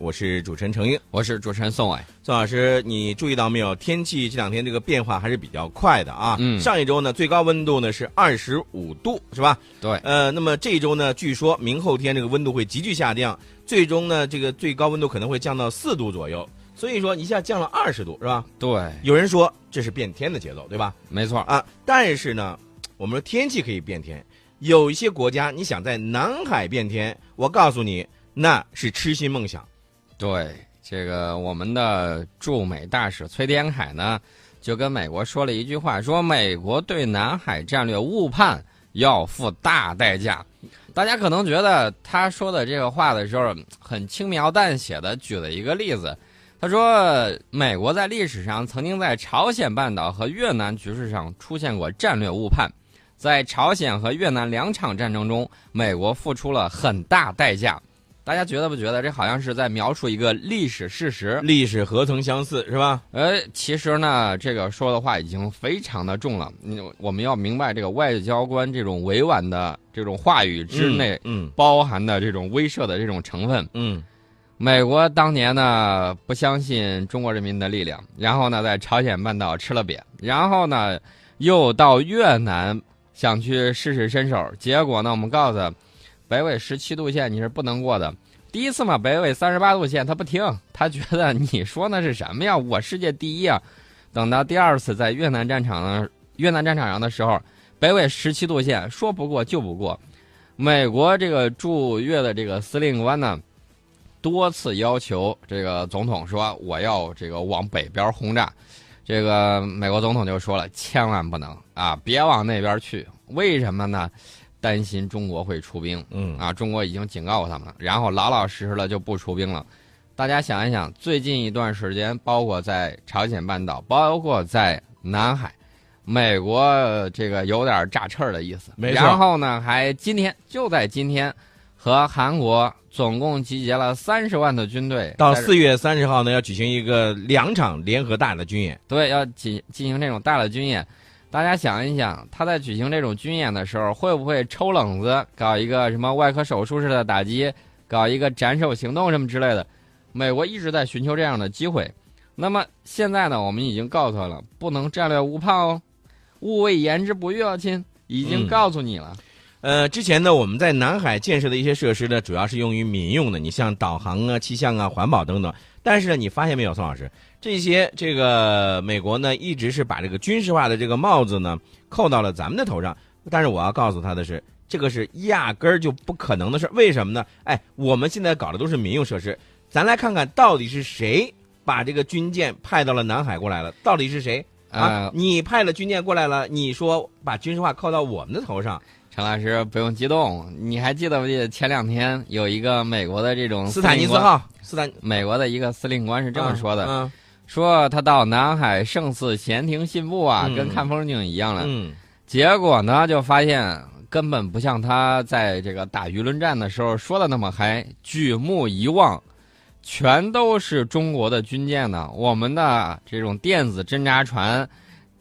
我是主持人程英，我是主持人宋伟。宋老师，你注意到没有？天气这两天这个变化还是比较快的啊。嗯上一周呢，最高温度呢是二十五度，是吧？对，呃，那么这一周呢，据说明后天这个温度会急剧下降，最终呢，这个最高温度可能会降到四度左右。所以说一下降了二十度，是吧？对，有人说这是变天的节奏，对吧？没错。啊，但是呢，我们说天气可以变天，有一些国家你想在南海变天，我告诉你，那是痴心梦想。对，这个我们的驻美大使崔天凯呢，就跟美国说了一句话，说美国对南海战略误判要付大代价。大家可能觉得他说的这个话的时候很轻描淡写的举了一个例子，他说美国在历史上曾经在朝鲜半岛和越南局势上出现过战略误判，在朝鲜和越南两场战争中，美国付出了很大代价。大家觉得不觉得这好像是在描述一个历史事实？历史何曾相似，是吧？呃，其实呢，这个说的话已经非常的重了。你，我们要明白这个外交官这种委婉的这种话语之内嗯包含的这种威慑的这种成分。嗯美国当年呢不相信中国人民的力量，然后呢在朝鲜半岛吃了瘪，然后呢又到越南想去试试身手，结果呢我们告诉他，北纬十七度线你是不能过的。第一次嘛，北纬三十八度线他不听，他觉得你说那是什么呀？我世界第一啊！等到第二次在越南战场呢，越南战场上的时候，北纬十七度线说不过就不过。美国这个驻越的这个司令官呢，多次要求这个总统说我要这个往北边轰炸，这个美国总统就说了，千万不能啊，别往那边去。为什么呢？担心中国会出兵嗯啊，中国已经警告过他们了，然后老老实实的就不出兵了。大家想一想，最近一段时间，包括在朝鲜半岛，包括在南海，美国呃这个有点炸翅儿的意思。没错然后呢，还今天就在今天，和韩国总共集结了三十万的军队，到四月三十号呢，要举行一个两场联合大的军演。对，要进进行这种大的军演。大家想一想，他在举行这种军演的时候，会不会抽冷子，搞一个什么外科手术式的打击，搞一个斩首行动什么之类的？美国一直在寻求这样的机会。那么现在呢，我们已经告诉他了，不能战略误判哦，勿谓言之不预哦，亲，已经嗯告诉你了。呃，之前呢，我们在南海建设的一些设施呢，主要是用于民用的，你像导航啊、气象啊、环保等等。但是呢，你发现没有，宋老师，这些这个美国呢，一直是把这个军事化的这个帽子呢扣到了咱们的头上。但是我要告诉他的是，这个是压根儿就不可能的事儿。为什么呢？哎，我们现在搞的都是民用设施，咱来看看到底是谁把这个军舰派到了南海过来了？到底是谁啊呃？你派了军舰过来了，你说把军事化扣到我们的头上？陈老师不用激动，你还记得不记得前两天有一个美国的这种斯坦尼斯号，斯坦美国的一个司令官是这么说的，嗯说他到南海胜似闲庭信步啊，嗯跟看风景一样了。嗯结果呢，就发现根本不像他在这个打舆论战的时候说的那么嗨。举目一望，全都是中国的军舰呢。我们的这种电子侦察船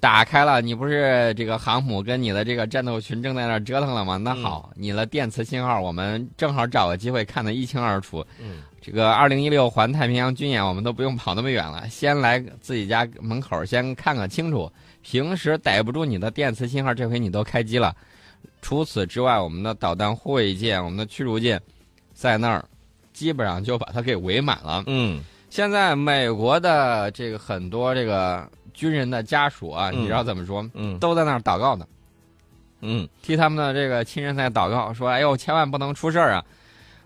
打开了，你不是这个航母跟你的这个战斗群正在那儿折腾了吗？那好，你的电磁信号我们正好找个机会看得一清二楚。嗯这个二零一六环太平洋军演，我们都不用跑那么远了，先来自己家门口先看个清楚。平时逮不住你的电磁信号，这回你都开机了。除此之外，我们的导弹护卫舰、我们的驱逐舰，在那儿基本上就把它给围满了。嗯现在美国的这个很多这个军人的家属啊，嗯你知道怎么说？嗯都在那儿祷告呢，嗯替他们的这个亲人在祷告，说：“哎呦，千万不能出事儿啊！”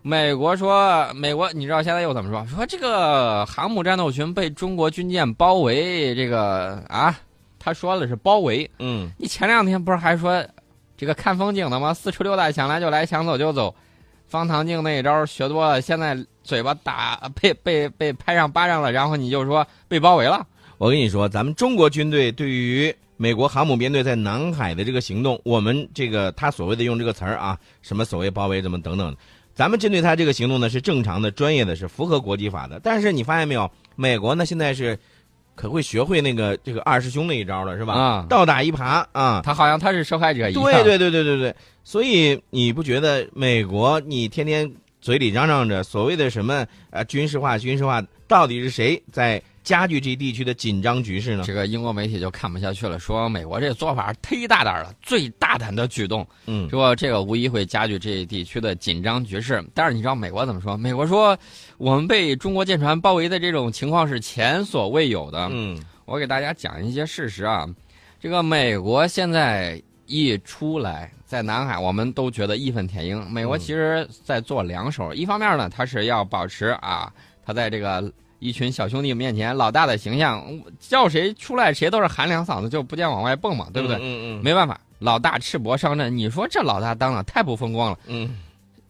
美国说，美国你知道现在又怎么说？说这个航母战斗群被中国军舰包围，这个啊，他说的是包围。嗯你前两天不是还说这个看风景的吗？四处溜达，想来就来，想走就走。方唐镜那一招学多了，现在嘴巴打被被被拍上巴掌了，然后你就说被包围了。我跟你说，咱们中国军队对于美国航母编队在南海的这个行动，我们这个他所谓的用这个词儿啊，什么所谓包围怎么等等，咱们针对他这个行动呢是正常的、专业的，是符合国际法的。但是你发现没有，美国呢现在是可会学会那个这个二师兄那一招了，是吧？啊倒打一耙啊！他好像他是受害者一样。对对对对对对，所以你不觉得美国你天天嘴里嚷嚷着所谓的什么呃军事化、军事化，到底是谁在加剧这地区的紧张局势呢？这个英国媒体就看不下去了，说美国这做法忒大胆了，最大胆的举动，嗯说这个无疑会加剧这地区的紧张局势。但是你知道美国怎么说？美国说我们被中国舰船包围的这种情况是前所未有的。嗯我给大家讲一些事实啊，这个美国现在一出来，在南海，我们都觉得义愤填膺。美国嗯其实在做两手，一方面呢，它是要保持啊，它在这个一群小兄弟面前老大的形象，叫谁出来谁都是喊两嗓子就不见往外蹦嘛，对不对？嗯嗯没办法，老大赤膊上阵，你说这老大当的太不风光了。嗯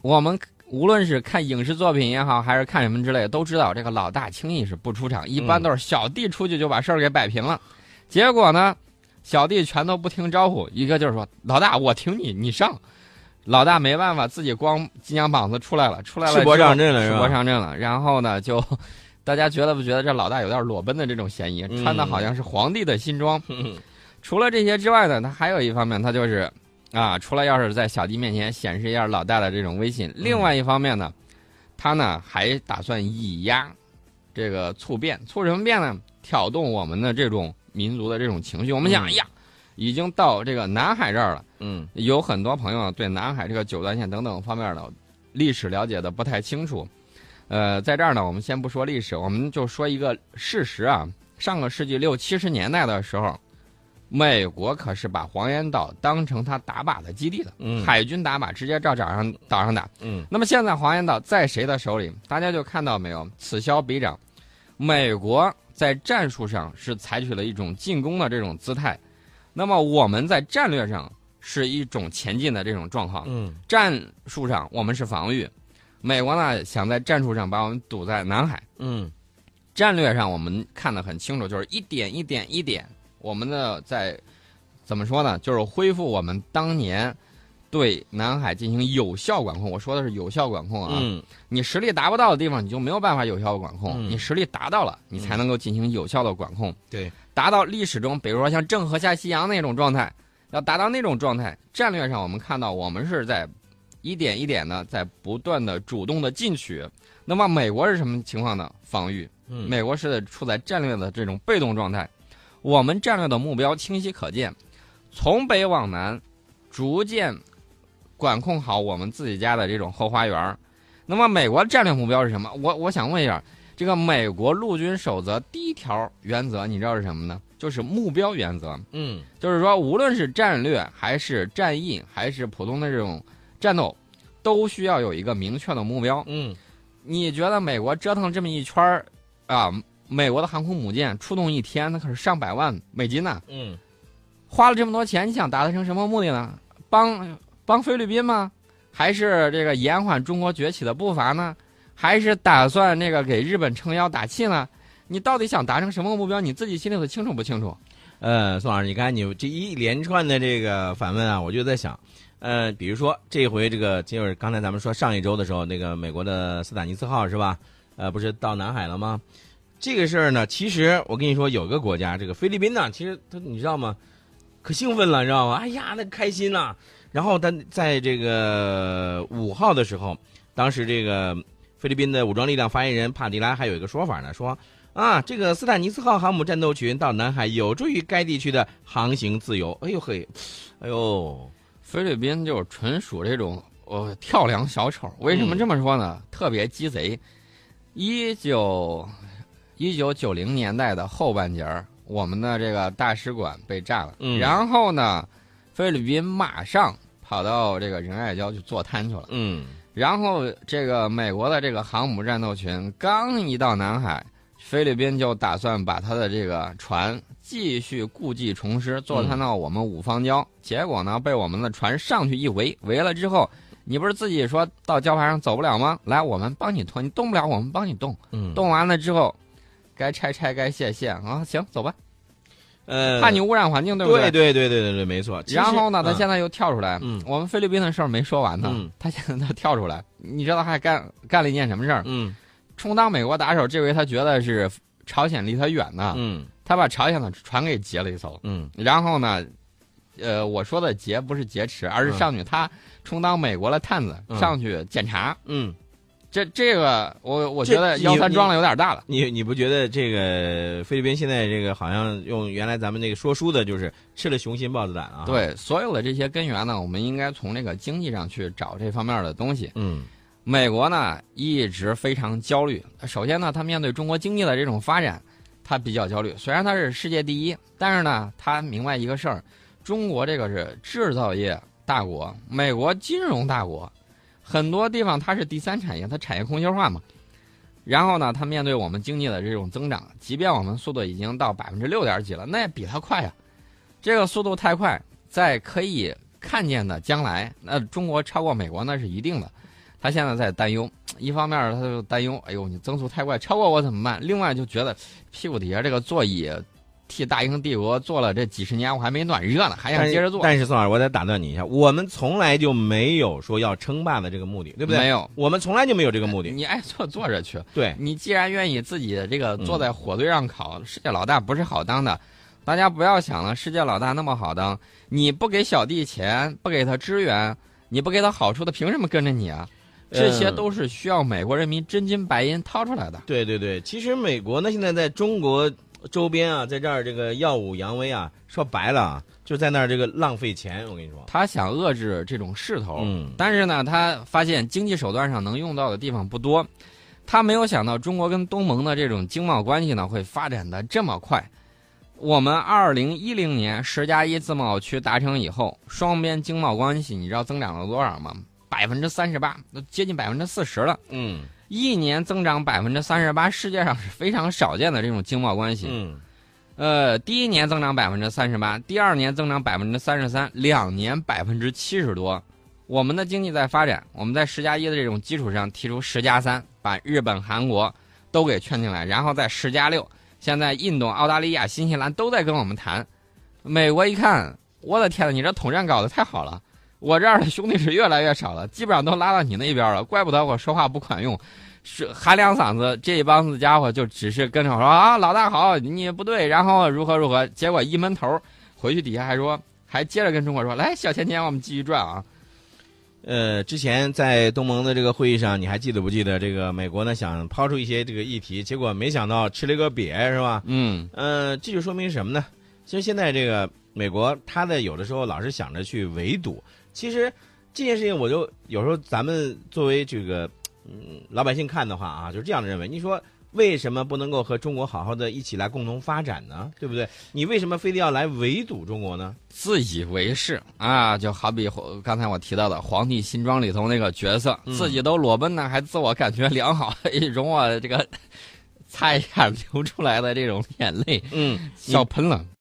我们无论是看影视作品也好，还是看什么之类的，都知道这个老大轻易是不出场，一般都是小弟出去就把事儿给摆平了。结果呢，小弟全都不听招呼，一个就是说老大我听你，你上。老大没办法，自己光金羊膀子出来了，出来了赤膊上阵了是吧赤膊上阵了。然后呢，就大家觉得不觉得这老大有点裸奔的这种嫌疑？嗯穿的好像是皇帝的新装。嗯 除了这些之外呢，他还有一方面，他就是啊，除了要是在小弟面前显示一下老大的这种威信，另外一方面呢，他呢还打算以压这个促变，促什么变呢？挑动我们的这种民族的这种情绪。我们想，嗯哎呀，已经到这个南海这儿了，嗯有很多朋友对南海这个九段线等等方面的历史了解的不太清楚。呃，在这儿呢，我们先不说历史，我们就说一个事实啊。上个世纪六七十年代的时候，美国可是把黄岩岛当成他打靶的基地的，嗯海军打靶直接照岛上岛上打。嗯那么现在黄岩岛在谁的手里？大家就看到没有？此消彼长，美国在战术上是采取了一种进攻的这种姿态，那么我们在战略上是一种前进的这种状况。嗯战术上我们是防御，美国呢想在战术上把我们堵在南海。嗯战略上我们看得很清楚，就是一点一点一点，我们的在怎么说呢？就是恢复我们当年对南海进行有效管控。我说的是有效管控啊，嗯你实力达不到的地方，你就没有办法有效管控；嗯你实力达到了，你才能够进行有效的管控。对，达到历史中，比如说像郑和下西洋那种状态，要达到那种状态，战略上我们看到我们是在一点一点的在不断的主动的进取。那么美国是什么情况呢？防御。嗯美国是处在战略的这种被动状态，我们战略的目标清晰可见，从北往南，逐渐管控好我们自己家的这种后花园。那么美国战略目标是什么？我我想问一下，这个美国陆军守则第一条原则你知道是什么呢？就是目标原则，嗯就是说无论是战略还是战役还是普通的这种战斗，都需要有一个明确的目标。嗯你觉得美国折腾这么一圈儿，啊，美国的航空母舰出动一天，那可是上百万美金呢，嗯花了这么多钱，你想达成什么目的呢？帮帮菲律宾吗？还是这个延缓中国崛起的步伐呢？还是打算那个给日本撑腰打气呢？你到底想达成什么目标？你自己心里头清楚不清楚？呃，宋老师，你看你这一连串的这个反问啊，我就在想，呃，比如说这回这个就是刚才咱们说上一周的时候，那个美国的斯坦尼斯号是吧？呃，不是到南海了吗？这个事儿呢，其实我跟你说，有个国家，这个菲律宾呢，其实他你知道吗？可兴奋了，你知道吗？哎呀，那开心呐、然后他在这个五号的时候，当时这个菲律宾的武装力量发言人帕迪拉还有一个说法呢，说啊，这个斯坦尼斯号航母战斗群到南海有助于该地区的航行自由。哎呦嘿，哎呦，菲律宾就纯属这种呃跳梁小丑。为什么这么说呢？特别鸡贼。一九一九九零年代的后半截儿，我们的这个大使馆被炸了，嗯然后呢，菲律宾马上跑到这个仁爱礁去坐滩去了。嗯然后这个美国的这个航母战斗群刚一到南海，菲律宾就打算把他的这个船继续故技重施，坐滩到我们五方礁。结果呢，被我们的船上去一围，围了之后，你不是自己说到礁盘上走不了吗？来，我们帮你拖，你动不了，我们帮你动。嗯，动完了之后，该拆拆，该卸卸啊，行，走吧，呃，怕你污染环境，对不对对对对对对，没错。然后呢，他嗯现在又跳出来，嗯我们菲律宾的事儿没说完呢，嗯他现在他跳出来，你知道他还干干了一件什么事儿？嗯充当美国打手，这回他觉得是朝鲜离他远呢，嗯他把朝鲜的船给劫了一艘，嗯然后呢，呃，我说的劫不是劫持，而是嗯上去他充当美国的探子，嗯上去检查，嗯这这个我我觉得你幺三装的有点大了。你你不觉得这个菲律宾现在这个好像用原来咱们那个说书的，就是吃了雄心豹子胆啊？，对，所有的这些根源呢，我们应该从这个经济上去找这方面的东西。嗯美国呢一直非常焦虑。首先呢，他面对中国经济的这种发展，他比较焦虑。虽然他是世界第一，但是呢，他明白一个事儿：中国这个是制造业大国，美国金融大国，很多地方它是第三产业，它产业空心化嘛。然后呢，他面对我们经济的这种增长，即便我们速度已经到百分之六点几了，那也比他快呀。这个速度太快，在可以看见的将来，那中国超过美国那是一定的。他现在在担忧，一方面他就担忧，哎呦，你增速太快，超过我怎么办？另外就觉得屁股底下这个座椅，替大英帝国坐了这几十年，我还没暖热呢，还想接着坐。但是宋老师，我得打断你一下，我们从来就没有说要称霸的这个目的，对不对？没有，我们从来就没有这个目的。你爱坐坐着去。对，你既然愿意自己这个坐在火堆上烤，世界老大不是好当的。大家不要想了，世界老大那么好当，你不给小弟钱，不给他支援，你不给他好处，他凭什么跟着你啊？这些嗯都是需要美国人民真金白银掏出来的。对对对，其实美国呢，现在在中国周边啊，在这儿这个耀武扬威啊，说白了啊，就在那儿这个浪费钱。我跟你说，他想遏制这种势头，嗯但是呢，他发现经济手段上能用到的地方不多，他没有想到中国跟东盟的这种经贸关系呢会发展的这么快。我们二零一零年十加一自贸区达成以后，双边经贸关系你知道增长了多少吗？百分之三十八，都接近百分之四十了。嗯一年增长百分之三十八，世界上是非常少见的这种经贸关系。嗯呃，第一年增长百分之三十八，第二年增长百分之三十三，两年百分之七十多。我们的经济在发展，我们在十加一的这种基础上提出十加三，把日本、韩国都给圈进来，然后再十加六。现在印度、澳大利亚、新西兰都在跟我们谈。美国一看，我的天呐，你这统战搞得太好了，我这儿的兄弟是越来越少了，基本上都拉到你那边了，怪不得我说话不管用。是喊两嗓子，这一帮子家伙就只是跟着我说啊，老大好，你不对，然后如何如何，结果一闷头，回去底下还说，还接着跟中国说，来，小钱钱，我们继续赚啊。呃，之前在东盟的这个会议上，你还记得不记得这个美国呢想抛出一些这个议题，结果没想到吃了个瘪，是吧？嗯，呃，这就说明什么呢？其实现在这个美国，他的有的时候老是想着去围堵。其实这件事情，我就有时候咱们作为这个嗯老百姓看的话啊，就是这样的认为。你说为什么不能够和中国好好的一起来共同发展呢？对不对？你为什么非得要来围堵中国呢？自以为是啊，就好比刚才我提到的《皇帝新装》里头那个角色，嗯自己都裸奔呢，还自我感觉良好，容我这个擦一下流出来的这种眼泪，嗯，笑喷了。